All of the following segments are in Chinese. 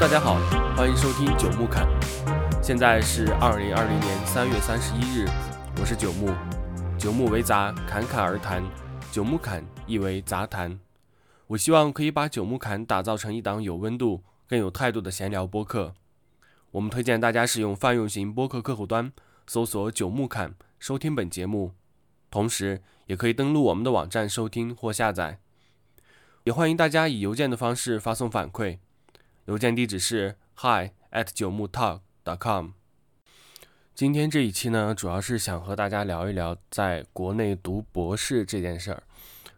大家好，欢迎收听九木侃。现在是二零二零年三月三十一日，我是九木。九木为杂，侃侃而谈。九木侃意为杂谈。我希望可以把九木侃打造成一档有温度、更有态度的闲聊播客。我们推荐大家使用泛用型播客客户端搜索“九木侃”收听本节目，同时也可以登录我们的网站收听或下载。也欢迎大家以邮件的方式发送反馈。邮件地址是 hi at 九木 talk dot com。今天这一期呢，主要是想和大家聊一聊在国内读博士这件事儿。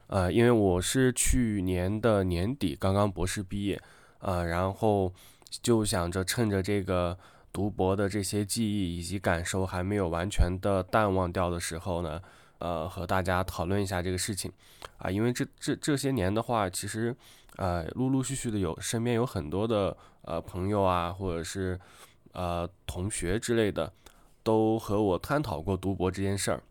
呃，因为我是去年的年底刚刚博士毕业，呃，然后就想着趁着这个读博的这些记忆以及感受还没有完全的淡忘掉的时候呢，呃，和大家讨论一下这个事情。啊，因为这这这些年的话，其实。呃，陆陆续续的有身边有很多的呃朋友啊，或者是呃同学之类的，都和我探讨过读博这件事儿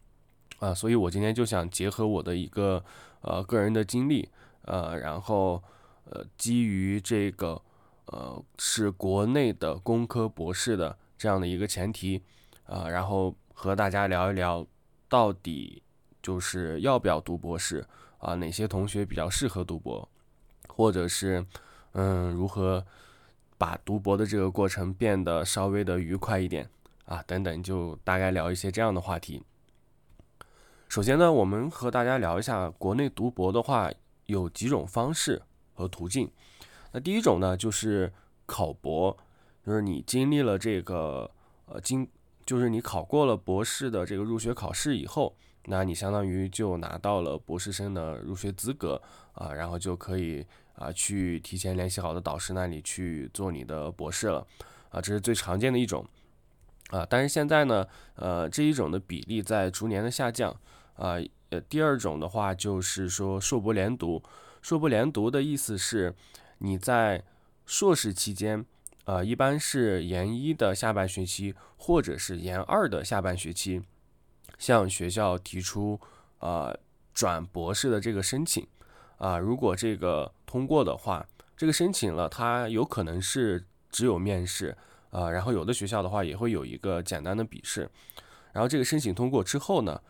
啊，所以我今天就想结合我的一个呃个人的经历，呃，然后呃基于这个呃是国内的工科博士的这样的一个前提啊，然后和大家聊一聊到底就是要不要读博士啊，哪些同学比较适合读博。或者是，嗯，如何把读博的这个过程变得稍微的愉快一点啊？等等，就大概聊一些这样的话题。首先呢，我们和大家聊一下国内读博的话有几种方式和途径。那第一种呢，就是考博，就是你经历了这个呃经，就是你考过了博士的这个入学考试以后，那你相当于就拿到了博士生的入学资格啊，然后就可以。啊，去提前联系好的导师那里去做你的博士了，啊，这是最常见的一种，啊，但是现在呢，呃，这一种的比例在逐年的下降，啊，呃，第二种的话就是说硕博连读，硕博连读的意思是你在硕士期间，呃，一般是研一的下半学期或者是研二的下半学期，向学校提出啊转博士的这个申请。啊，如果这个通过的话，这个申请了，它有可能是只有面试啊，然后有的学校的话也会有一个简单的笔试，然后这个申请通过之后呢，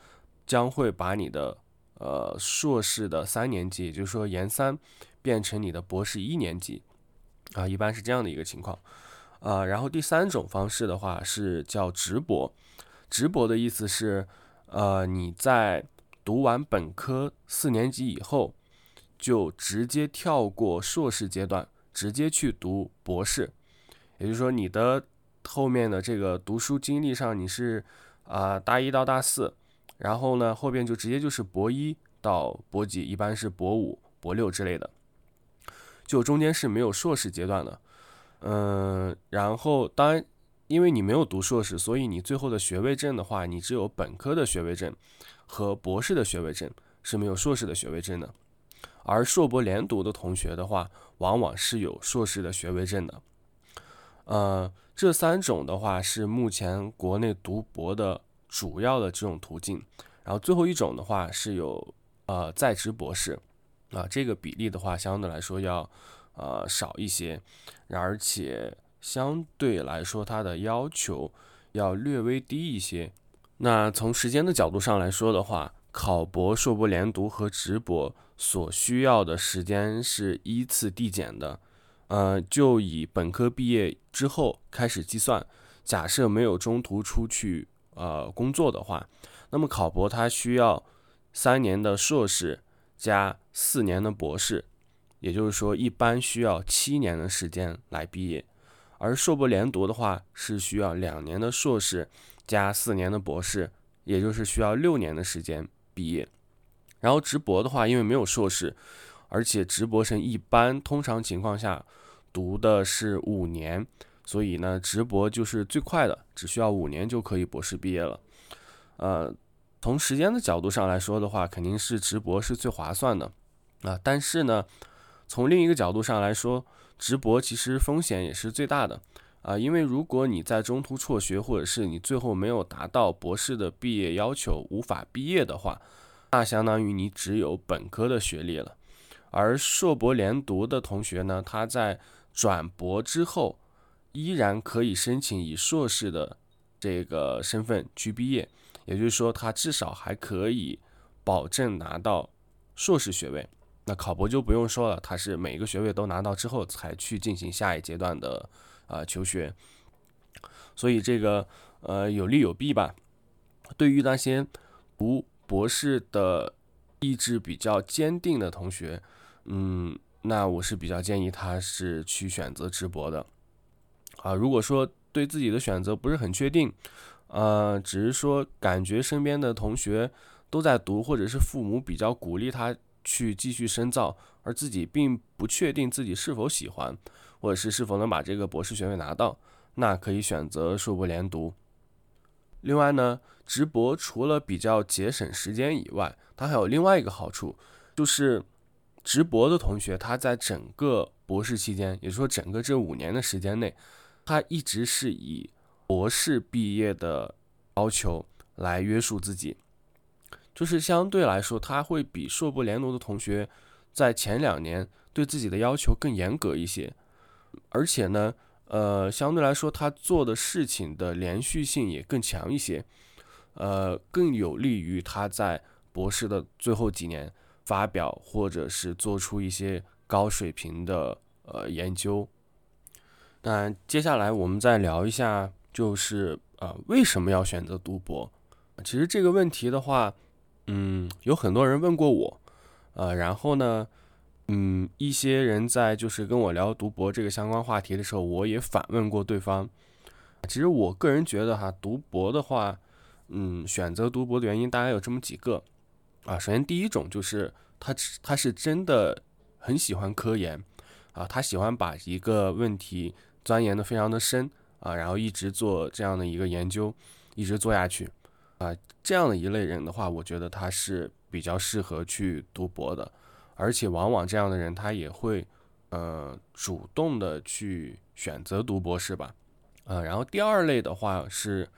将会把你的呃硕士的三年级，也就是说研三，变成你的博士一年级啊，一般是这样的一个情况啊。然后第三种方式的话是叫直博，直博的意思是呃你在读完本科四年级以后。就直接跳过硕士阶段，直接去读博士，也就是说，你的后面的这个读书经历上，你是啊大一到大四，然后呢后边就直接就是博一到博几，一般是博五、博六之类的，就中间是没有硕士阶段的。嗯，然后当然，因为你没有读硕士，所以你最后的学位证的话，你只有本科的学位证和博士的学位证，是没有硕士的学位证的。而硕博连读的同学的话，往往是有硕士的学位证的。呃，这三种的话是目前国内读博的主要的这种途径。然后最后一种的话是有呃在职博士，啊，这个比例的话相对来说要呃少一些，而且相对来说它的要求要略微低一些。那从时间的角度上来说的话，考博、硕博连读和直博。所需要的时间是依次递减的，呃，就以本科毕业之后开始计算。假设没有中途出去呃工作的话，那么考博它需要三年的硕士加四年的博士，也就是说一般需要七年的时间来毕业。而硕博连读的话是需要两年的硕士加四年的博士，也就是需要六年的时间毕业。然后直博的话，因为没有硕士，而且直博生一般通常情况下读的是五年，所以呢，直博就是最快的，只需要五年就可以博士毕业了。呃，从时间的角度上来说的话，肯定是直博是最划算的啊。但是呢，从另一个角度上来说，直博其实风险也是最大的啊，因为如果你在中途辍学，或者是你最后没有达到博士的毕业要求，无法毕业的话。那相当于你只有本科的学历了，而硕博连读的同学呢，他在转博之后，依然可以申请以硕士的这个身份去毕业，也就是说，他至少还可以保证拿到硕士学位。那考博就不用说了，他是每个学位都拿到之后才去进行下一阶段的啊求学。所以这个呃有利有弊吧。对于那些读博士的意志比较坚定的同学，嗯，那我是比较建议他是去选择直博的。啊，如果说对自己的选择不是很确定，呃，只是说感觉身边的同学都在读，或者是父母比较鼓励他去继续深造，而自己并不确定自己是否喜欢，或者是是否能把这个博士学位拿到，那可以选择硕博连读。另外呢，直博除了比较节省时间以外，它还有另外一个好处，就是直博的同学他在整个博士期间，也就是说整个这五年的时间内。他一直是以博士毕业的要求来约束自己，就是相对来说，他会比硕博连读的同学在前两年对自己的要求更严格一些，而且呢，呃，相对来说，他做的事情的连续性也更强一些，呃，更有利于他在博士的最后几年发表或者是做出一些高水平的呃研究。那接下来我们再聊一下，就是呃为什么要选择读博？其实这个问题的话，嗯，有很多人问过我，呃，然后呢，嗯，一些人在就是跟我聊读博这个相关话题的时候，我也反问过对方。其实我个人觉得哈，读博的话，嗯，选择读博的原因大概有这么几个啊。首先第一种就是他他是真的很喜欢科研啊，他喜欢把一个问题。钻研的非常的深啊，然后一直做这样的一个研究，一直做下去啊，这样的一类人的话，我觉得他是比较适合去读博的，而且往往这样的人他也会呃主动的去选择读博士吧，啊，然后第二类的话是，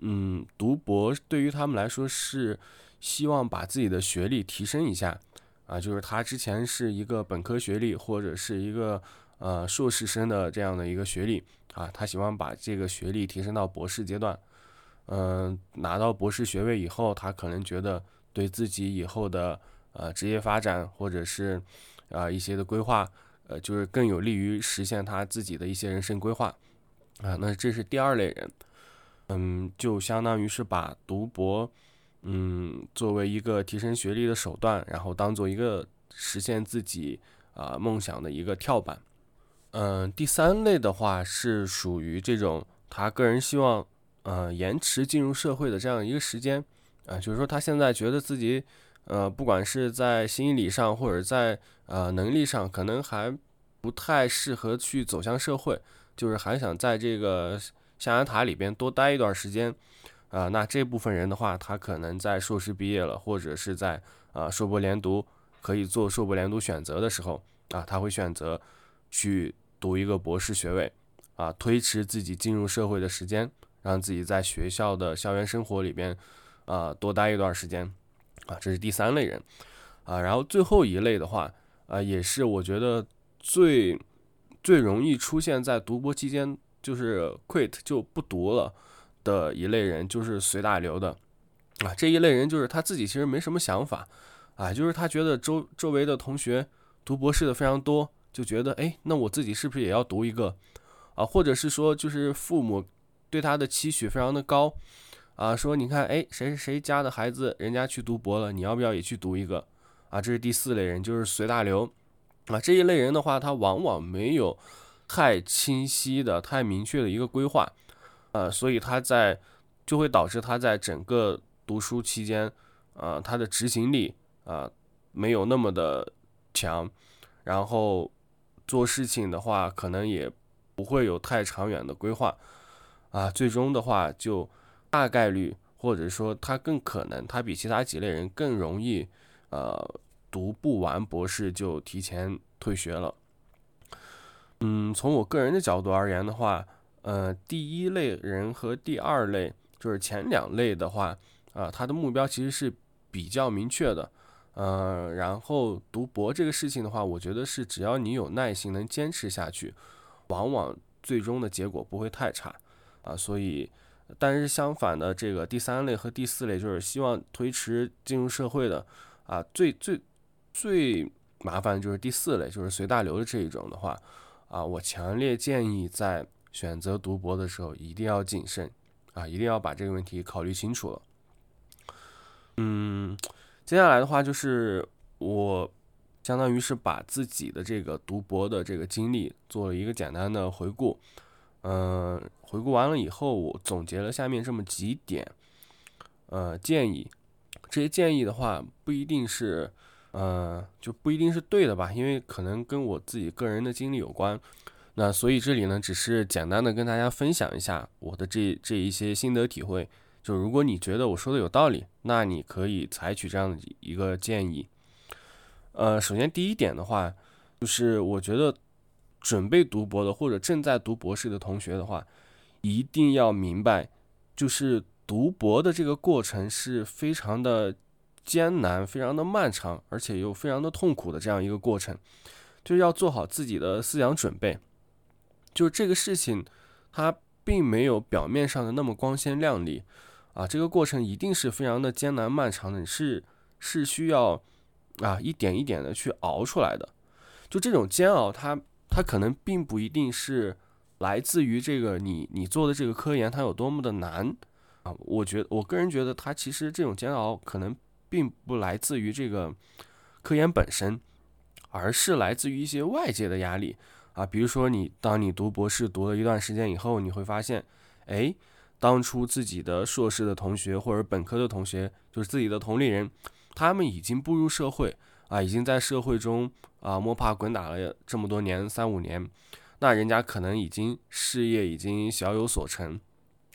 嗯，读博对于他们来说是希望把自己的学历提升一下啊，就是他之前是一个本科学历或者是一个。呃，硕士生的这样的一个学历啊，他喜欢把这个学历提升到博士阶段。嗯，拿到博士学位以后，他可能觉得对自己以后的呃职业发展或者是啊一些的规划，呃，就是更有利于实现他自己的一些人生规划啊。那这是第二类人，嗯，就相当于是把读博，嗯，作为一个提升学历的手段，然后当做一个实现自己啊梦想的一个跳板。嗯，第三类的话是属于这种他个人希望，呃，延迟进入社会的这样一个时间，啊，就是说他现在觉得自己，呃，不管是在心理上或者在呃能力上，可能还不太适合去走向社会，就是还想在这个象牙塔里边多待一段时间，啊，那这部分人的话，他可能在硕士毕业了，或者是在啊硕博连读可以做硕博连读选择的时候，啊，他会选择去。读一个博士学位，啊，推迟自己进入社会的时间，让自己在学校的校园生活里边，啊，多待一段时间，啊，这是第三类人，啊，然后最后一类的话，啊，也是我觉得最最容易出现在读博期间就是 quit 就不读了的一类人，就是随大流的，啊，这一类人就是他自己其实没什么想法，啊，就是他觉得周周围的同学读博士的非常多。就觉得哎，那我自己是不是也要读一个啊？或者是说，就是父母对他的期许非常的高啊，说你看，哎，谁谁谁家的孩子人家去读博了，你要不要也去读一个啊？这是第四类人，就是随大流啊。这一类人的话，他往往没有太清晰的、太明确的一个规划啊，所以他在就会导致他在整个读书期间啊，他的执行力啊没有那么的强，然后。做事情的话，可能也不会有太长远的规划，啊，最终的话就大概率，或者说他更可能，他比其他几类人更容易，呃，读不完博士就提前退学了。嗯，从我个人的角度而言的话，呃，第一类人和第二类，就是前两类的话，啊，他的目标其实是比较明确的，呃，然后读博这个事情的话，我觉得是只要你有耐心，能坚持下去，往往最终的结果不会太差啊。所以，但是相反的，这个第三类和第四类就是希望推迟进入社会的啊，最最最麻烦的就是第四类，就是随大流的这一种的话啊，我强烈建议在选择读博的时候一定要谨慎啊，一定要把这个问题考虑清楚了。嗯。接下来的话就是我，相当于是把自己的这个读博的这个经历做了一个简单的回顾，嗯，回顾完了以后，我总结了下面这么几点，呃，建议，这些建议的话不一定是，呃，就不一定是对的吧，因为可能跟我自己个人的经历有关，那所以这里呢，只是简单的跟大家分享一下我的这这一些心得体会。就如果你觉得我说的有道理，那你可以采取这样的一个建议。呃，首先第一点的话，就是我觉得准备读博的或者正在读博士的同学的话，一定要明白，就是读博的这个过程是非常的艰难、非常的漫长，而且又非常的痛苦的这样一个过程，就是要做好自己的思想准备。就这个事情，它并没有表面上的那么光鲜亮丽。啊，这个过程一定是非常的艰难漫长的，是是需要啊一点一点的去熬出来的。就这种煎熬，它它可能并不一定是来自于这个你你做的这个科研它有多么的难啊。我觉得我个人觉得，它其实这种煎熬可能并不来自于这个科研本身，而是来自于一些外界的压力啊。比如说你当你读博士读了一段时间以后，你会发现，哎。当初自己的硕士的同学或者本科的同学，就是自己的同龄人，他们已经步入社会啊，已经在社会中啊摸爬滚打了这么多年三五年，那人家可能已经事业已经小有所成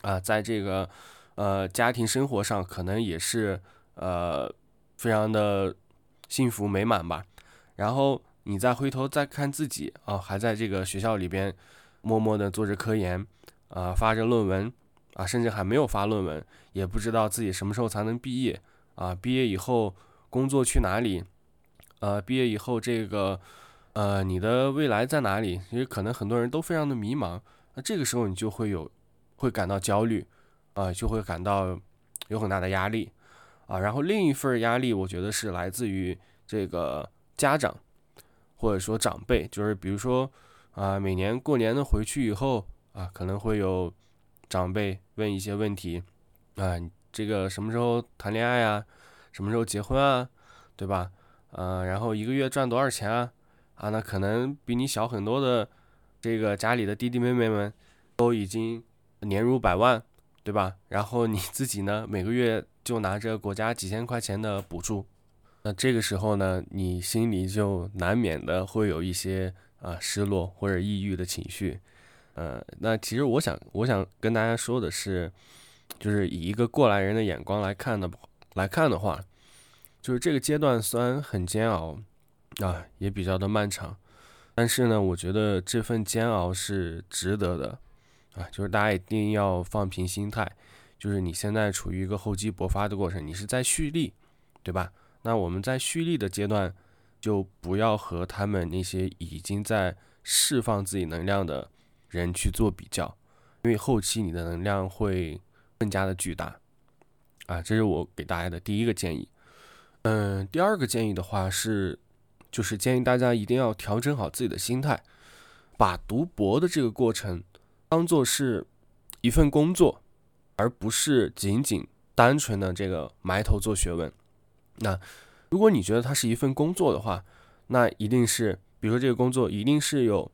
啊，在这个呃家庭生活上可能也是呃非常的幸福美满吧。然后你再回头再看自己啊，还在这个学校里边默默的做着科研啊，发着论文。啊，甚至还没有发论文，也不知道自己什么时候才能毕业啊！毕业以后工作去哪里？呃，毕业以后这个，呃，你的未来在哪里？其实可能很多人都非常的迷茫。那这个时候你就会有，会感到焦虑，啊，就会感到有很大的压力，啊。然后另一份压力，我觉得是来自于这个家长，或者说长辈，就是比如说啊，每年过年的回去以后啊，可能会有。长辈问一些问题，啊，这个什么时候谈恋爱啊？什么时候结婚啊？对吧？呃，然后一个月赚多少钱啊？啊，那可能比你小很多的这个家里的弟弟妹妹们都已经年入百万，对吧？然后你自己呢，每个月就拿着国家几千块钱的补助，那这个时候呢，你心里就难免的会有一些啊失落或者抑郁的情绪。呃，那其实我想，我想跟大家说的是，就是以一个过来人的眼光来看的，来看的话，就是这个阶段虽然很煎熬，啊，也比较的漫长，但是呢，我觉得这份煎熬是值得的，啊，就是大家一定要放平心态，就是你现在处于一个厚积薄发的过程，你是在蓄力，对吧？那我们在蓄力的阶段，就不要和他们那些已经在释放自己能量的。人去做比较，因为后期你的能量会更加的巨大，啊，这是我给大家的第一个建议。嗯，第二个建议的话是，就是建议大家一定要调整好自己的心态，把读博的这个过程当做是一份工作，而不是仅仅单纯的这个埋头做学问。那如果你觉得它是一份工作的话，那一定是，比如说这个工作一定是有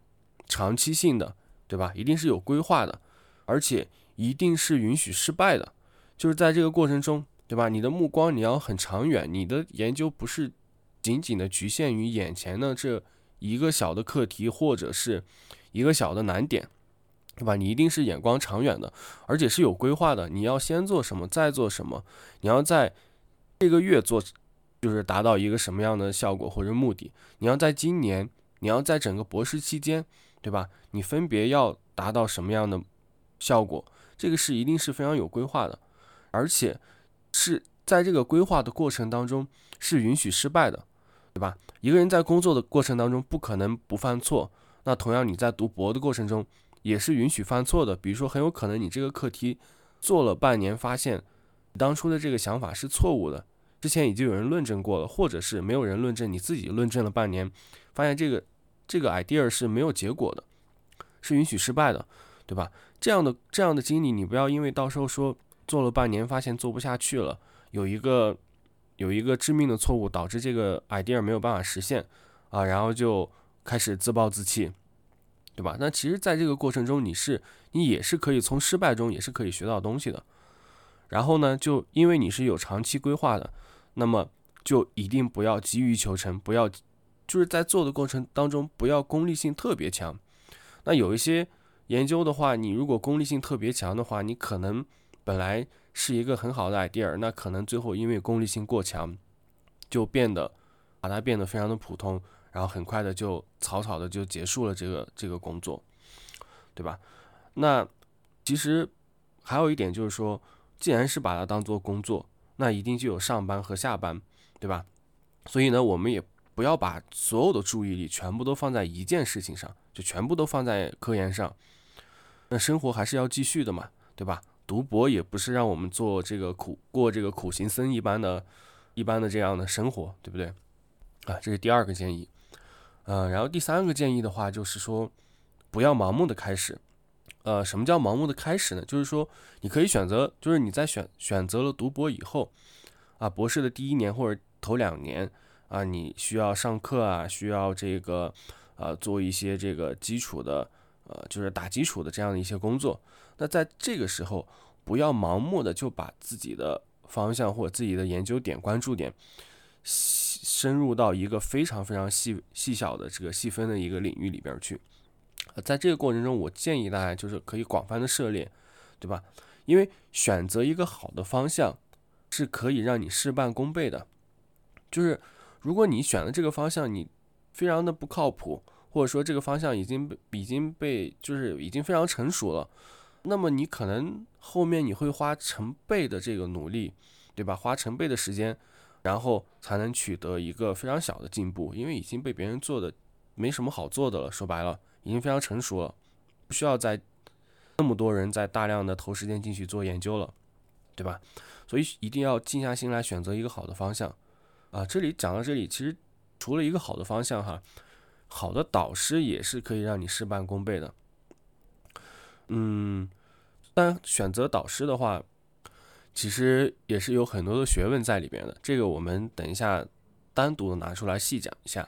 长期性的。对吧？一定是有规划的，而且一定是允许失败的。就是在这个过程中，对吧？你的目光你要很长远，你的研究不是仅仅的局限于眼前的这一个小的课题或者是一个小的难点，对吧？你一定是眼光长远的，而且是有规划的。你要先做什么，再做什么？你要在这个月做，就是达到一个什么样的效果或者目的？你要在今年，你要在整个博士期间。对吧？你分别要达到什么样的效果？这个是一定是非常有规划的，而且是在这个规划的过程当中是允许失败的，对吧？一个人在工作的过程当中不可能不犯错，那同样你在读博的过程中也是允许犯错的。比如说，很有可能你这个课题做了半年，发现当初的这个想法是错误的，之前已经有人论证过了，或者是没有人论证，你自己论证了半年，发现这个这个 idea 是没有结果的，是允许失败的，对吧？这样的这样的经历，你不要因为到时候说做了半年，发现做不下去了。有一个有一个致命的错误，导致这个 idea 没有办法实现啊，然后就开始自暴自弃，对吧？那其实，在这个过程中，你是你也是可以从失败中也是可以学到东西的。然后呢，就因为你是有长期规划的，那么就一定不要急于求成，不要就是在做的过程当中不要功利性特别强。那有一些研究的话，你如果功利性特别强的话，你可能本来。是一个很好的 idea，那可能最后因为功利性过强，就变得把它变得非常的普通，然后很快的就草草的就结束了这个这个工作，对吧？那其实还有一点就是说，既然是把它当做工作，那一定就有上班和下班，对吧？所以呢，我们也不要把所有的注意力全部都放在一件事情上，就全部都放在科研上，那生活还是要继续的嘛，对吧？读博也不是让我们做这个苦过这个苦行僧一般的、一般的这样的生活，对不对？啊，这是第二个建议。嗯，然后第三个建议的话就是说，不要盲目的开始。呃，什么叫盲目的开始呢？就是说你可以选择，就是你在选选择了读博以后，啊，博士的第一年或者头两年啊，你需要上课啊，需要这个呃做一些这个基础的。呃，就是打基础的这样的一些工作，那在这个时候，不要盲目的就把自己的方向或者自己的研究点、关注点，深入到一个非常非常细细小的这个细分的一个领域里边去。呃，在这个过程中，我建议大家就是可以广泛的涉猎，对吧？因为选择一个好的方向，是可以让你事半功倍的。就是如果你选的这个方向，你非常的不靠谱。或者说这个方向已经被已经被就是已经非常成熟了，那么你可能后面你会花成倍的这个努力，对吧？花成倍的时间，然后才能取得一个非常小的进步，因为已经被别人做的没什么好做的了。说白了，已经非常成熟了，不需要再那么多人在大量的投时间进去做研究了，对吧？所以一定要静下心来选择一个好的方向啊！这里讲到这里，其实除了一个好的方向哈。好的导师也是可以让你事半功倍的。嗯，但选择导师的话，其实也是有很多的学问在里边的。这个我们等一下单独的拿出来细讲一下。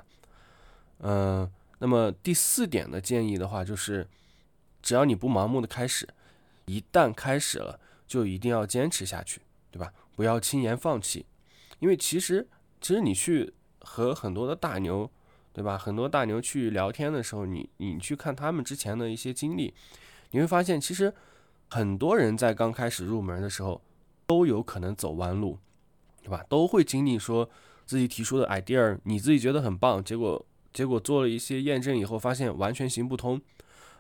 嗯，那么第四点的建议的话，就是只要你不盲目的开始，一旦开始了，就一定要坚持下去，对吧？不要轻言放弃，因为其实其实你去和很多的大牛。对吧？很多大牛去聊天的时候，你你去看他们之前的一些经历，你会发现，其实很多人在刚开始入门的时候，都有可能走弯路，对吧？都会经历说自己提出的 idea，你自己觉得很棒，结果结果做了一些验证以后，发现完全行不通，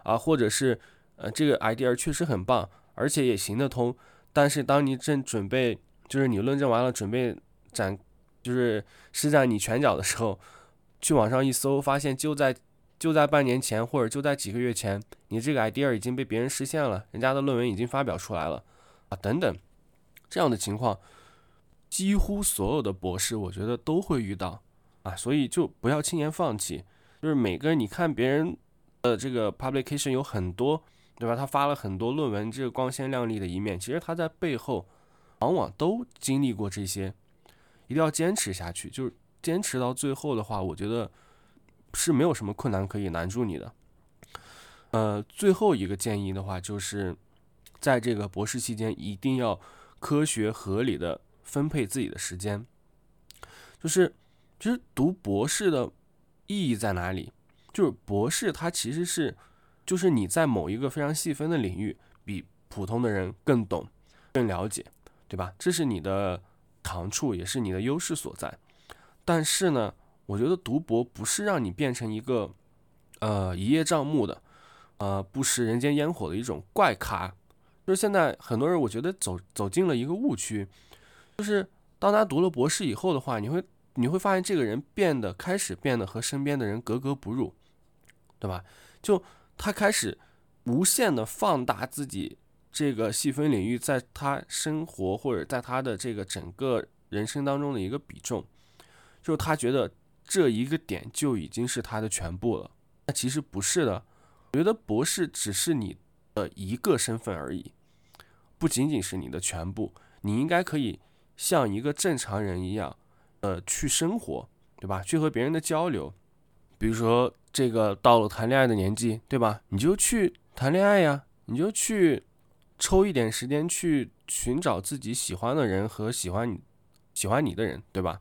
啊，或者是呃这个 idea 确实很棒，而且也行得通，但是当你正准备，就是你论证完了，准备展，就是施展你拳脚的时候。去网上一搜，发现就在就在半年前，或者就在几个月前，你这个 idea 已经被别人实现了，人家的论文已经发表出来了，啊，等等，这样的情况，几乎所有的博士，我觉得都会遇到，啊，所以就不要轻言放弃。就是每个人，你看别人的这个 publication 有很多，对吧？他发了很多论文，这个光鲜亮丽的一面，其实他在背后往往都经历过这些，一定要坚持下去，就是。坚持到最后的话，我觉得是没有什么困难可以难住你的。呃，最后一个建议的话，就是在这个博士期间，一定要科学合理的分配自己的时间。就是，其实读博士的意义在哪里？就是博士他其实是，就是你在某一个非常细分的领域，比普通的人更懂、更了解，对吧？这是你的长处，也是你的优势所在。但是呢，我觉得读博不是让你变成一个，呃，一叶障目的，呃，不食人间烟火的一种怪咖。就是现在很多人，我觉得走走进了一个误区，就是当他读了博士以后的话，你会你会发现这个人变得开始变得和身边的人格格不入，对吧？就他开始无限的放大自己这个细分领域在他生活或者在他的这个整个人生当中的一个比重，就他觉得这一个点就已经是他的全部了。那其实不是的，我觉得博士只是你的一个身份而已，不仅仅是你的全部。你应该可以。像一个正常人一样，呃，去生活，对吧？去和别人的交流，比如说这个到了谈恋爱的年纪，对吧？你就去谈恋爱呀，你就去抽一点时间去寻找自己喜欢的人和喜欢你、喜欢你的人，对吧？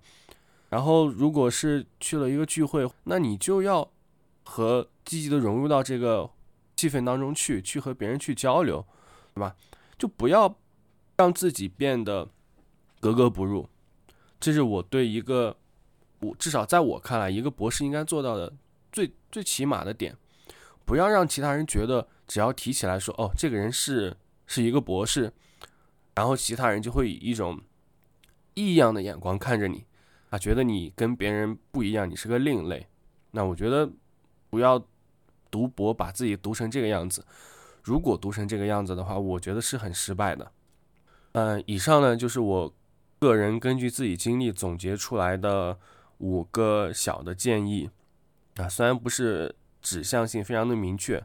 然后如果是去了一个聚会，那你就要和积极的融入到这个气氛当中去，去和别人去交流，对吧？就不要让自己变得。格格不入，这是我对一个我至少在我看来，一个博士应该做到的最最起码的点，不要让其他人觉得只要提起来说哦，这个人是是一个博士，然后其他人就会以一种异样的眼光看着你觉得你跟别人不一样，你是个另类。那我觉得不要读博把自己读成这个样子，如果读成这个样子的话，我觉得是很失败的。嗯，以上呢就是我。个人根据自己经历总结出来的五个小的建议啊，虽然不是指向性非常的明确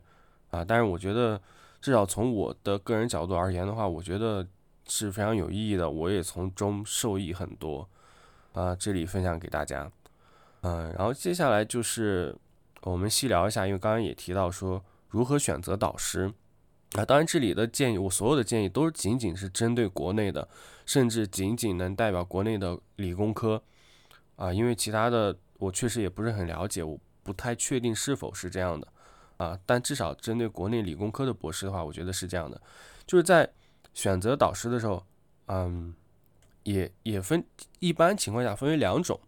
啊，但是我觉得至少从我的个人角度而言的话，我觉得是非常有意义的，我也从中受益很多啊，这里分享给大家。嗯，然后接下来就是我们细聊一下，因为刚刚也提到说如何选择导师。啊，当然，这里的建议，我所有的建议都是仅仅是针对国内的，甚至仅仅能代表国内的理工科，啊，因为其他的我确实也不是很了解，我不太确定是否是这样的，啊，但至少针对国内理工科的博士的话，我觉得是这样的，就是在选择导师的时候，嗯，也也分一般情况下分为两种，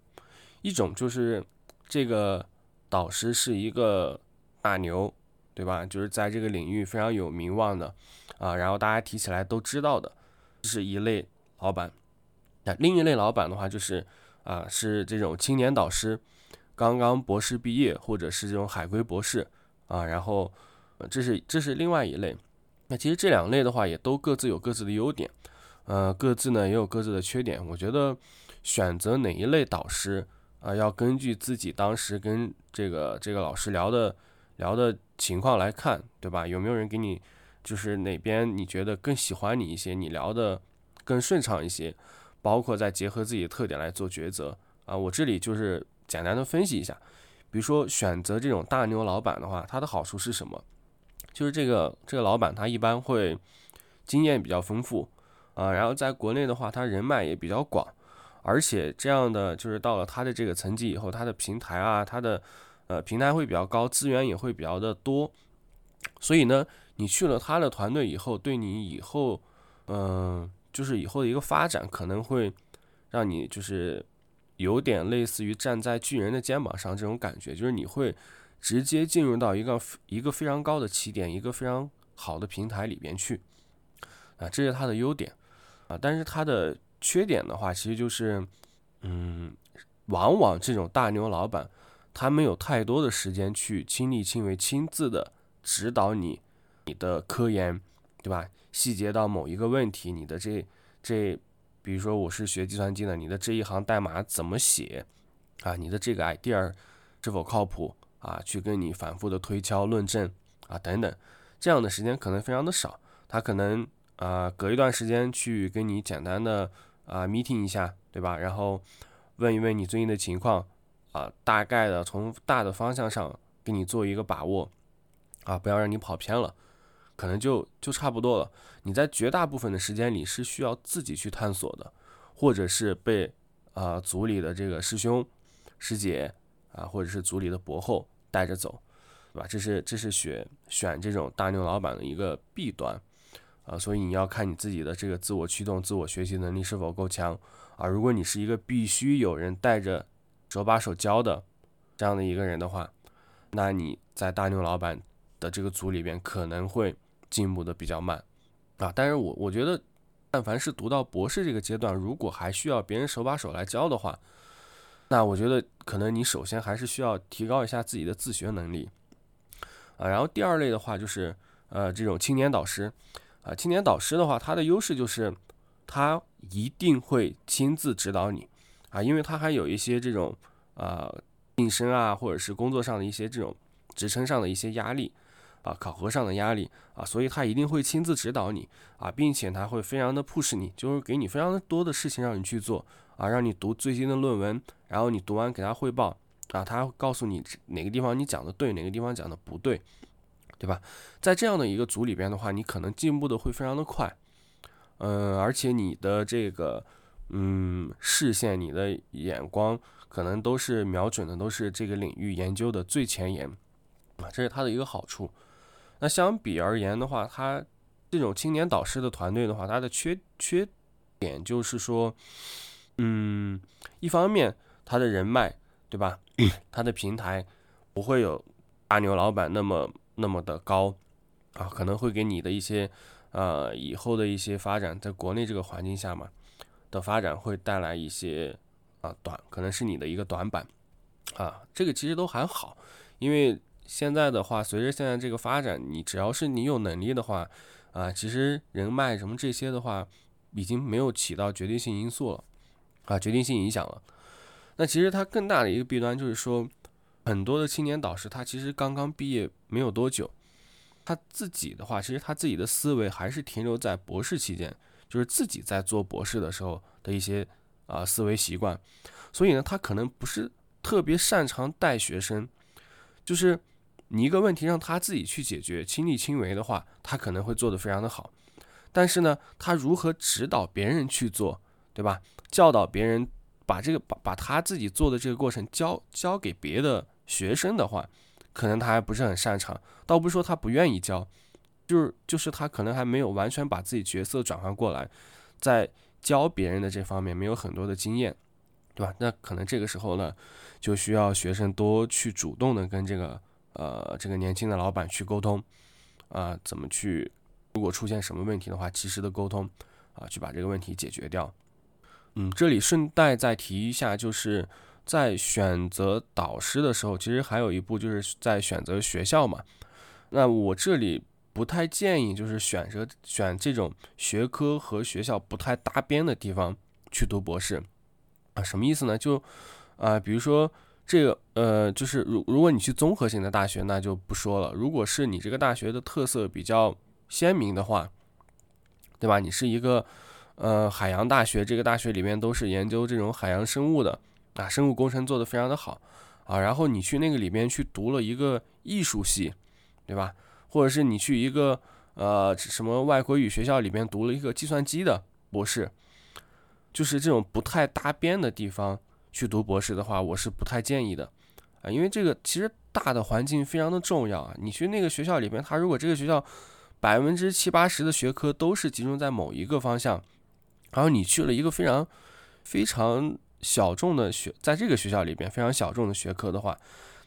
一种就是这个导师是一个大牛。对吧？就是在这个领域非常有名望的，啊，然后大家提起来都知道的，是一类老板。那另一类老板的话，就是啊，是这种青年导师，刚刚博士毕业，或者是这种海归博士，啊，然后这是这是另外一类。那其实这两类的话，也都各自有各自的优点，呃，各自呢也有各自的缺点。我觉得选择哪一类导师啊，要根据自己当时跟这个这个老师聊的。聊的情况来看，对吧？有没有人给你，就是哪边你觉得更喜欢你一些，你聊的更顺畅一些，包括再结合自己的特点来做抉择啊。我这里就是简单的分析一下，比如说选择这种大牛老板的话，他的好处是什么？就是这个这个老板他一般会经验比较丰富啊，然后在国内的话，他人脉也比较广，而且这样的就是到了他的这个层级以后，他的平台啊，他的。呃，平台会比较高，资源也会比较的多，所以呢，你去了他的团队以后，对你以后，嗯，就是以后的一个发展，可能会让你就是有点类似于站在巨人的肩膀上这种感觉，就是你会直接进入到一个一个非常高的起点，一个非常好的平台里边去，啊，这是它的优点，啊，但是它的缺点的话，其实就是，嗯，往往这种大牛老板。他没有太多的时间去亲力亲为、亲自的指导你，你的科研，对吧？细节到某一个问题，你的这这，比如说我是学计算机的，你的这一行代码怎么写啊？你的这个 idea 是否靠谱啊？去跟你反复的推敲论证啊等等，这样的时间可能非常的少。他可能啊隔一段时间去跟你简单的啊 meeting 一下，对吧？然后问一问你最近的情况。啊，大概的从大的方向上给你做一个把握，啊，不要让你跑偏了，可能就就差不多了。你在绝大部分的时间里是需要自己去探索的，或者是被啊组里的这个师兄师姐啊，或者是组里的博后带着走，对吧？这是这是选选这种大牛老板的一个弊端啊，所以你要看你自己的这个自我驱动、自我学习能力是否够强啊。如果你是一个必须有人带着。手把手教的这样的一个人的话，那你在大牛老板的这个组里边可能会进步的比较慢啊。但是我我觉得但凡是读到博士这个阶段，如果还需要别人手把手来教的话，那我觉得可能你首先还是需要提高一下自己的自学能力啊。然后第二类的话就是呃这种青年导师啊，青年导师的话，他的优势就是他一定会亲自指导你啊，因为他还有一些这种啊晋升啊或者是工作上的一些这种职称上的一些压力。啊，考核上的压力啊，所以他一定会亲自指导你啊，并且他会非常的 push 你，就是给你非常多的事情让你去做啊，让你读最新的论文，然后你读完给他汇报啊，他告诉你哪个地方你讲的对，哪个地方讲的不对，对吧？在这样的一个组里边的话，你可能进步的会非常的快，嗯，而且你的这个嗯视线、你的眼光可能都是瞄准的都是这个领域研究的最前沿啊，这是它的一个好处。那相比而言的话，他这种青年导师的团队的话，它的缺缺点就是说，嗯，一方面他的人脉，对吧？他的平台不会有大牛老板那么那么的高啊，可能会给你的一些呃以后的一些发展，在国内这个环境下嘛的发展会带来一些啊短，可能是你的一个短板啊，这个其实都还好，因为。现在的话，随着现在这个发展，你只要是你有能力的话，啊，其实人脉什么这些的话，已经没有起到决定性因素了，啊，决定性影响了。那其实它更大的一个弊端就是说，很多的青年导师他其实刚刚毕业没有多久，他自己的话，其实他自己的思维还是停留在博士期间，就是自己在做博士的时候的一些啊思维习惯，所以呢，他可能不是特别擅长带学生，就是。你一个问题让他自己去解决，亲力亲为的话，他可能会做得非常的好。但是呢，他如何指导别人去做，对吧？教导别人把这个把把他自己做的这个过程教教给别的学生的话，可能他还不是很擅长。倒不是说他不愿意教，就是就是他可能还没有完全把自己角色转换过来，在教别人的这方面没有很多的经验，对吧？那可能这个时候呢，就需要学生多去主动的跟这个。呃，这个年轻的老板去沟通，啊，怎么去？如果出现什么问题的话，及时的沟通，啊，去把这个问题解决掉。嗯，这里顺带再提一下，就是在选择导师的时候，其实还有一步，就是在选择学校嘛。那我这里不太建议，就是选择选这种学科和学校不太搭边的地方去读博士。啊，什么意思呢？就啊，比如说。这个呃，就是如如果你去综合性的大学，那就不说了。如果是你这个大学的特色比较鲜明的话，对吧？你是一个呃海洋大学，这个大学里面都是研究这种海洋生物的啊，生物工程做得非常的好啊。然后你去那个里面去读了一个艺术系，对吧？或者是你去一个呃什么外国语学校里面读了一个计算机的博士，就是这种不太搭边的地方。去读博士的话，我是不太建议的，啊，因为这个其实大的环境非常的重要啊。你去那个学校里面，他如果这个学校百分之七八十的学科都是集中在某一个方向，然后你去了一个非常非常小众的学，在这个学校里边非常小众的学科的话，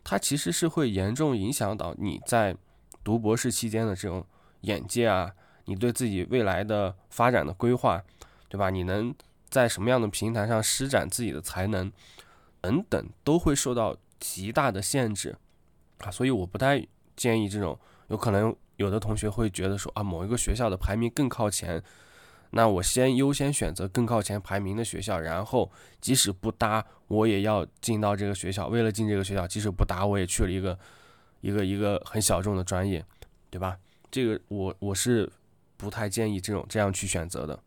它其实是会严重影响到你在读博士期间的这种眼界啊，你对自己未来的发展的规划，对吧？你能。在什么样的平台上施展自己的才能，等等，都会受到极大的限制啊！所以我不太建议这种。有可能有的同学会觉得说啊，某一个学校的排名更靠前，那我先优先选择更靠前排名的学校，然后即使不搭，我也要进到这个学校。为了进这个学校，即使不搭，我也去了一个一个一个很小众的专业，对吧？这个我我是不太建议这种这样去选择的。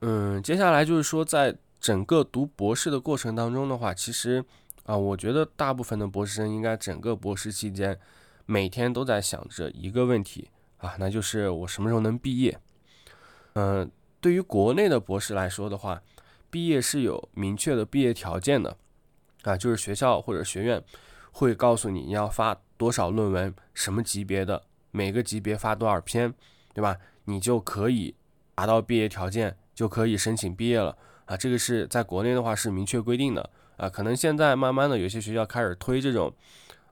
嗯，接下来就是说，在整个读博士的过程当中的话，其实啊，我觉得大部分的博士生应该整个博士期间，每天都在想着一个问题啊，那就是我什么时候能毕业。嗯，对于国内的博士来说的话，毕业是有明确的毕业条件的啊，就是学校或者学院会告诉你要发多少论文，什么级别的，每个级别发多少篇，对吧？你就可以达到毕业条件。就可以申请毕业了啊，这个是在国内的话是明确规定的啊，可能现在慢慢的有些学校开始推这种，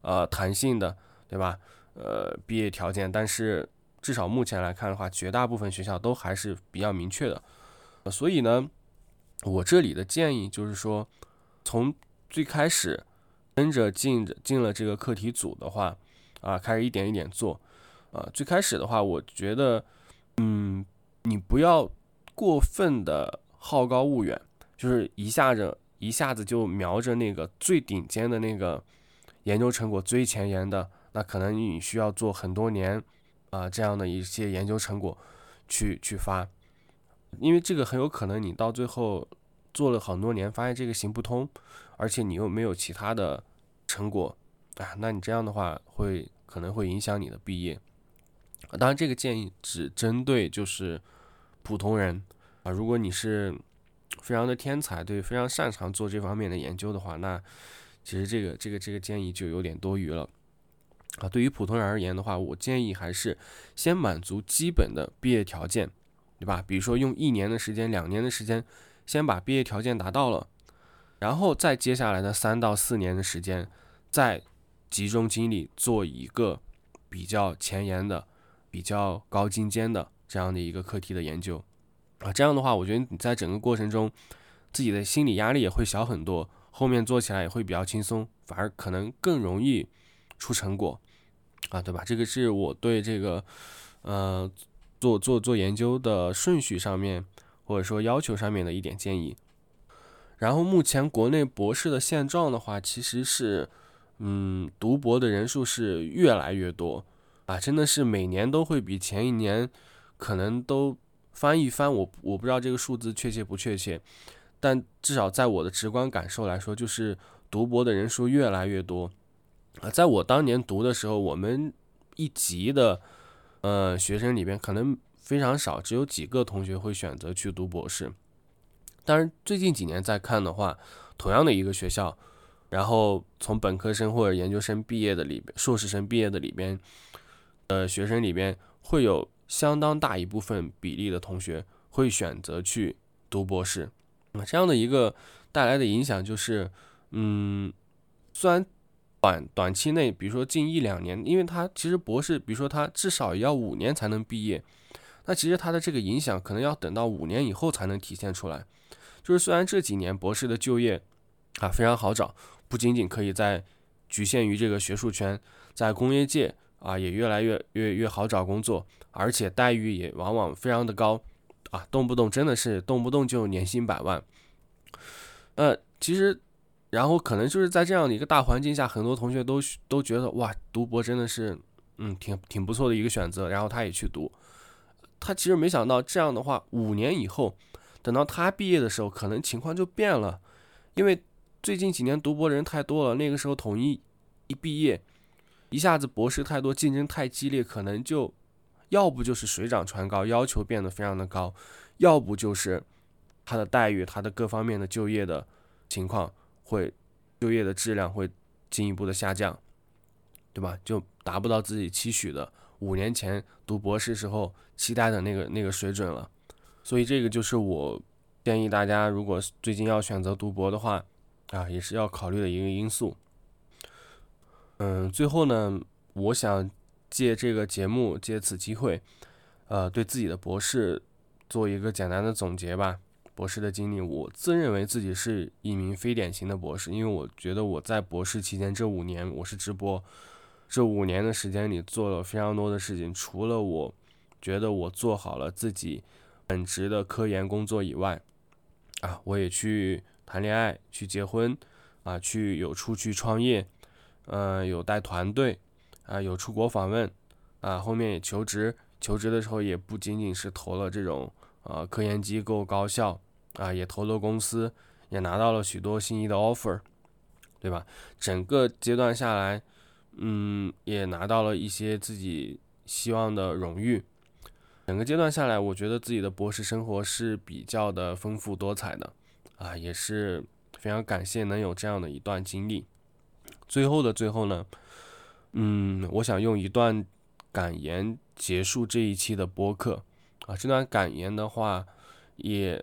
呃弹性的，对吧？呃毕业条件，但是至少目前来看的话，绝大部分学校都还是比较明确的。所以呢，我这里的建议就是说，从最开始跟着进进了这个课题组的话，啊，开始一点一点做。啊，最开始的话，我觉得，嗯，你不要过分的好高骛远，就是一下子一下子就瞄着那个最顶尖的那个研究成果最前沿的，那可能你需要做很多年啊这样的一些研究成果去去发，因为这个很有可能你到最后做了很多年，发现这个行不通，而且你又没有其他的成果啊，那你这样的话会可能会影响你的毕业。当然，这个建议只针对就是普通人啊。如果你是非常的天才，对，非常擅长做这方面的研究的话，那其实这个这个这个建议就有点多余了啊。对于普通人而言的话，我建议还是先满足基本的毕业条件，对吧？比如说用一年的时间、两年的时间，先把毕业条件达到了，然后再接下来的三到四年的时间，再集中精力做一个比较前沿的。比较高精尖的这样的一个课题的研究啊，这样的话，我觉得你在整个过程中自己的心理压力也会小很多，后面做起来也会比较轻松，反而可能更容易出成果啊，对吧？这个是我对这个呃做做做研究的顺序上面或者说要求上面的一点建议。然后目前国内博士的现状的话，其实是嗯读博的人数是越来越多。啊，真的是每年都会比前一年可能都翻一番，我我不知道这个数字确切不确切，但至少在我的直观感受来说，就是读博的人数越来越多。啊，在我当年读的时候，我们一级的呃学生里边可能非常少，只有几个同学会选择去读博士。当然，最近几年再看的话，同样的一个学校，然后从本科生或者研究生毕业的里边，硕士生毕业的里边。呃，学生里边会有相当大一部分比例的同学会选择去读博士，那这样的一个带来的影响就是，嗯，虽然短短期内，比如说近一两年，因为他其实博士，比如说他至少也要五年才能毕业，那其实他的这个影响可能要等到五年以后才能体现出来。就是虽然这几年博士的就业啊非常好找，不仅仅可以在局限于这个学术圈，在工业界。啊，也越来越越越好找工作，而且待遇也往往非常的高，啊，动不动真的是动不动就年薪百万。呃，其实，然后可能就是在这样的一个大环境下，很多同学都都觉得哇，读博真的是，嗯，挺挺不错的一个选择，然后他也去读。他其实没想到这样的话，五年以后，等到他毕业的时候，可能情况就变了，因为最近几年读博人太多了，那个时候统一一毕业。一下子博士太多，竞争太激烈，可能就要不就是水涨船高，要求变得非常的高，要不就是他的待遇、他的各方面的就业的情况会就业的质量会进一步的下降，对吧？就达不到自己期许的五年前读博士时候期待的那个那个水准了。所以这个就是我建议大家，如果最近要选择读博的话，啊，也是要考虑的一个因素。嗯，最后呢，我想借这个节目，借此机会，呃，对自己的博士做一个简单的总结吧。博士的经历，我自认为自己是一名非典型的博士，因为我觉得我在博士期间这五年，我是直播，这五年的时间里做了非常多的事情。除了我觉得我做好了自己本职的科研工作以外，啊，我也去谈恋爱，去结婚，啊，去有出去创业。嗯，有带团队，啊，有出国访问，啊，后面也求职，求职的时候也不仅仅是投了这种呃科研机构、高校，啊，也投了公司，也拿到了许多心仪的 offer，对吧？整个阶段下来，嗯，也拿到了一些自己希望的荣誉。整个阶段下来，我觉得自己的博士生活是比较的丰富多彩的，啊，也是非常感谢能有这样的一段经历。最后的最后呢，嗯，我想用一段感言结束这一期的播客啊。这段感言的话，也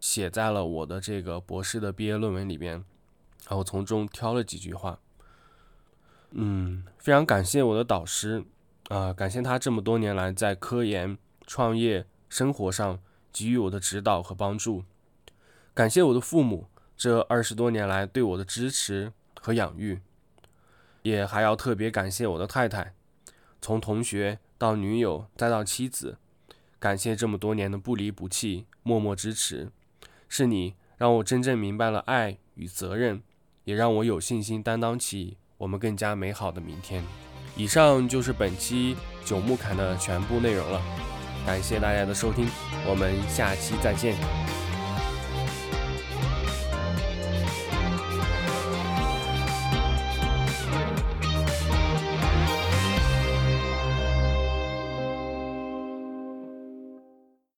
写在了我的这个博士的毕业论文里边，然后从中挑了几句话。嗯，非常感谢我的导师啊，感谢他这么多年来在科研、创业、生活上给予我的指导和帮助。感谢我的父母这二十多年来对我的支持和养育，也还要特别感谢我的太太，从同学到女友再到妻子，感谢这么多年的不离不弃、默默支持，是你让我真正明白了爱与责任，也让我有信心担当起我们更加美好的明天。以上就是本期九木侃的全部内容了，感谢大家的收听，我们下期再见。